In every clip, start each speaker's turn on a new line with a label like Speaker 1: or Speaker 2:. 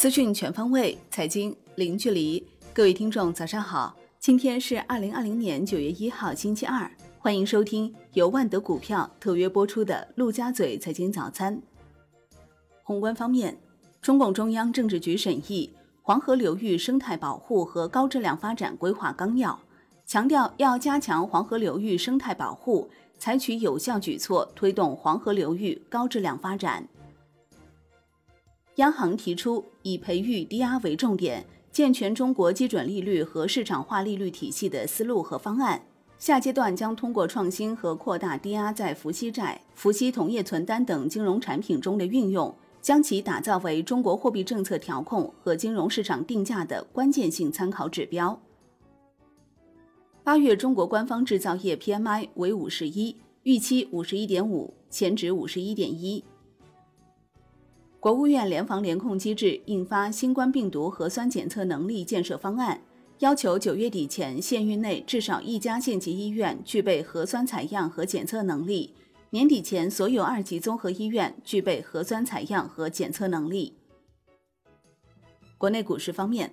Speaker 1: 资讯全方位，财经零距离。各位听众，早上好！今天是二零二零年九月一号，星期二。欢迎收听由万德股票特约播出的《陆家嘴财经早餐》。宏观方面，中共中央政治局审议《黄河流域生态保护和高质量发展规划纲要》，强调要加强黄河流域生态保护，采取有效举措推动黄河流域高质量发展。央行提出以培育低压为重点，健全中国基准利率和市场化利率体系的思路和方案。下阶段将通过创新和扩大低压在浮息债、浮息同业存单等金融产品中的运用，将其打造为中国货币政策调控和金融市场定价的关键性参考指标。八月中国官方制造业 PMI 为五十一，预期五十一点五，前值五十一点一。国务院联防联控机制印发新冠病毒核酸检测能力建设方案，要求九月底前县域内至少一家县级医院具备核酸采样和检测能力，年底前所有二级综合医院具备核酸采样和检测能力。国内股市方面，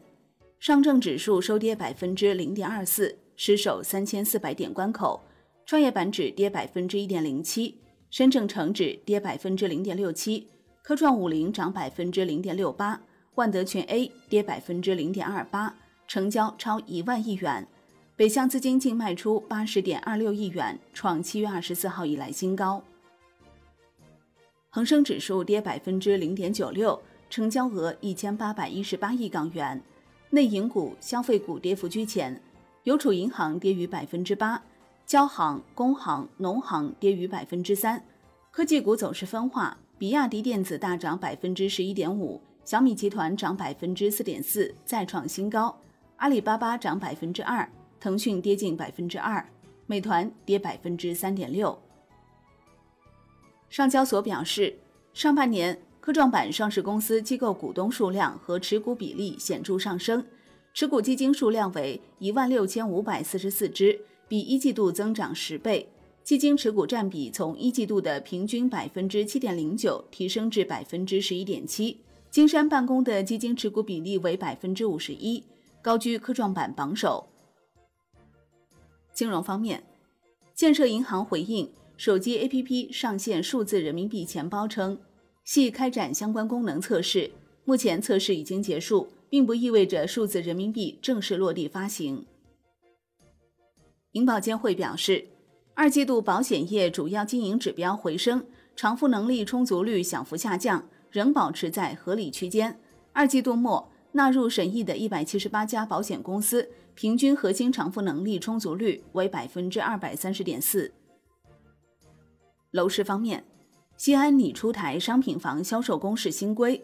Speaker 1: 上证指数收跌百分之零点二四，失守三千四百点关口；创业板指跌百分之一点零七，深证成指跌百分之零点六七。科创五零涨百分之零点六八，万德全 A 跌百分之零点二八，成交超一万亿元，北向资金净卖出八十点二六亿元，创七月二十四号以来新高。恒生指数跌百分之零点九六，成交额一千八百一十八亿港元，内银股、消费股跌幅居前，邮储银行跌逾百分之八，交行、工行、农行跌逾百分之三，科技股走势分化。比亚迪电子大涨百分之十一点五，小米集团涨百分之四点四，再创新高。阿里巴巴涨百分之二，腾讯跌近百分之二，美团跌百分之三点六。上交所表示，上半年科创板上市公司机构股东数量和持股比例显著上升，持股基金数量为一万六千五百四十四只，比一季度增长十倍。基金持股占比从一季度的平均百分之七点零九提升至百分之十一点七，金山办公的基金持股比例为百分之五十一，高居科创板榜首。金融方面，建设银行回应手机 APP 上线数字人民币钱包称，系开展相关功能测试，目前测试已经结束，并不意味着数字人民币正式落地发行。银保监会表示。二季度保险业主要经营指标回升，偿付能力充足率小幅下降，仍保持在合理区间。二季度末纳入审议的一百七十八家保险公司，平均核心偿付能力充足率为百分之二百三十点四。楼市方面，西安拟出台商品房销售公示新规，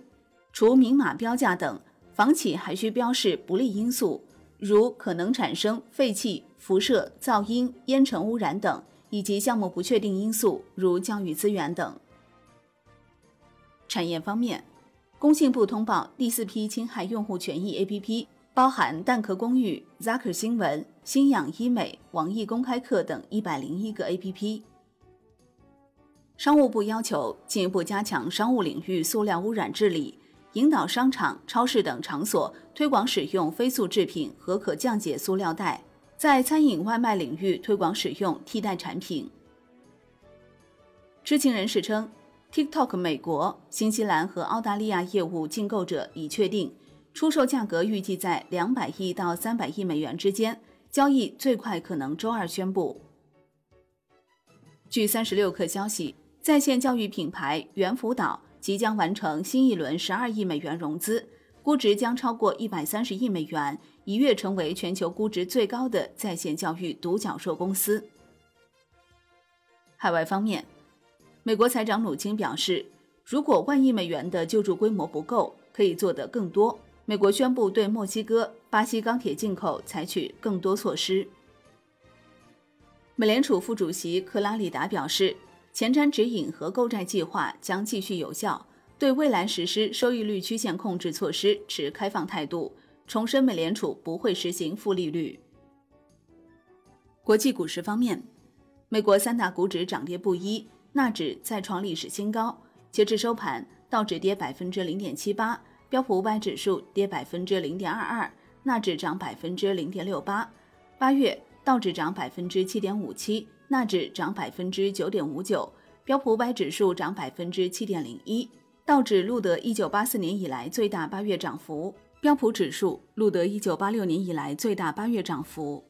Speaker 1: 除明码标价等，房企还需标示不利因素。如可能产生废气、辐射、噪音、烟尘污染等，以及项目不确定因素，如教育资源等。产业方面，工信部通报第四批侵害用户权益 APP，包含蛋壳公寓、Zaker 新闻、新氧医美、网易公开课等一百零一个 APP。商务部要求进一步加强商务领域塑料污染治理。引导商场、超市等场所推广使用非塑制品和可降解塑料袋，在餐饮外卖领域推广使用替代产品。知情人士称，TikTok 美国、新西兰和澳大利亚业务竞购者已确定，出售价格预计在两百亿到三百亿美元之间，交易最快可能周二宣布。据三十六氪消息，在线教育品牌猿辅导。即将完成新一轮十二亿美元融资，估值将超过一百三十亿美元，一跃成为全球估值最高的在线教育独角兽公司。海外方面，美国财长努钦表示，如果万亿美元的救助规模不够，可以做得更多。美国宣布对墨西哥、巴西钢铁进口采取更多措施。美联储副主席克拉里达表示。前瞻指引和购债计划将继续有效，对未来实施收益率曲线控制措施持开放态度，重申美联储不会实行负利率。国际股市方面，美国三大股指涨跌不一，纳指再创历史新高，截至收盘，道指跌百分之零点七八，标普五百指数跌百分之零点二二，纳指涨百分之零点六八。八月道指涨百分之七点五七，纳指涨百分之九点五九，标普五百指数涨百分之七点零一。道指录得一九八四年以来最大八月涨幅，标普指数录得一九八六年以来最大八月涨幅。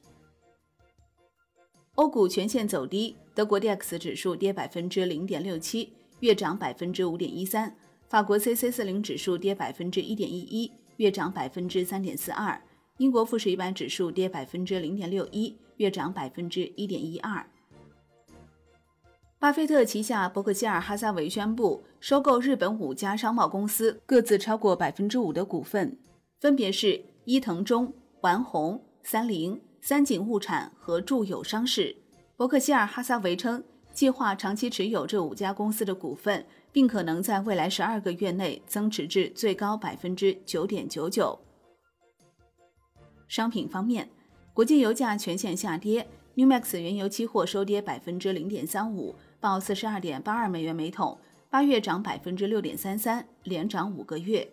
Speaker 1: 欧股全线走低，德国 D X 指数跌百分之零点六七，月涨百分之五点一三。法国 C C 四零指数跌百分之一点一一，月涨百分之三点四二；英国富时一百指数跌百分之零点六一，月涨百分之一点一二。巴菲特旗下伯克希尔哈撒韦宣布收购日本五家商贸公司，各自超过百分之五的股份，分别是伊藤忠、丸红、三菱、三井物产和住友商事。伯克希尔哈撒韦称。计划长期持有这五家公司的股份，并可能在未来十二个月内增持至最高百分之九点九九。商品方面，国际油价全线下跌，New Max 原油期货收跌百分之零点三五，报四十二点八二美元每桶，八月涨百分之六点三三，连涨五个月。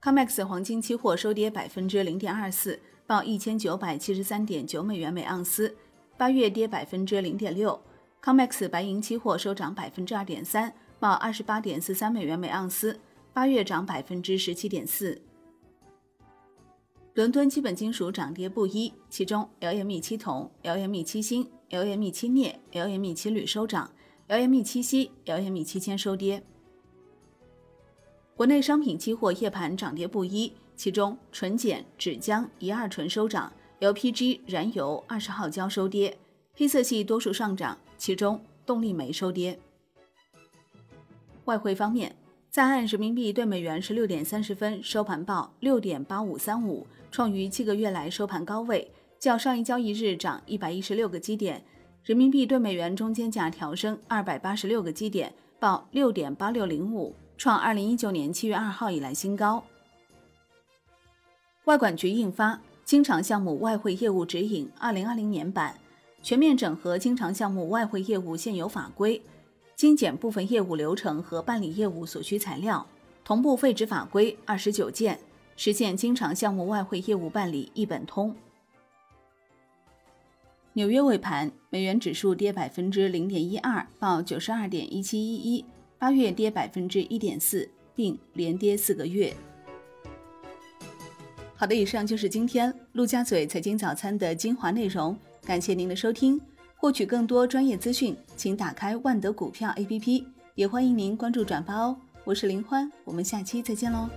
Speaker 1: COMEX 黄金期货收跌百分之零点二四，报一千九百七十三点九美元每盎司。八月跌百分之零点六，COMEX 白银期货收涨百分之二点三，报二十八点四三美元每盎司，八月涨百分之十七点四。伦敦基本金属涨跌不一，其中 LME 七铜、LME 七锌、LME 七镍、LME 七铝收涨，LME 七锡、LME 七铅收跌。国内商品期货夜盘涨跌不一，其中纯碱、纸浆、一二醇收涨。LPG 燃油二十号交收跌，黑色系多数上涨，其中动力煤收跌。外汇方面，在岸人民币对美元十六点三十分收盘报六点八五三五，创于七个月来收盘高位，较上一交易日涨一百一十六个基点。人民币对美元中间价调升二百八十六个基点，报六点八六零五，创二零一九年七月二号以来新高。外管局印发。经常项目外汇业务指引（二零二零年版）全面整合经常项目外汇业务现有法规，精简部分业务流程和办理业务所需材料，同步废止法规二十九件，实现经常项目外汇业务办理一本通。纽约尾盘，美元指数跌百分之零点一二，报九十二点一七一一，八月跌百分之一点四，并连跌四个月。好的，以上就是今天陆家嘴财经早餐的精华内容，感谢您的收听。获取更多专业资讯，请打开万德股票 APP，也欢迎您关注转发哦。我是林欢，我们下期再见喽。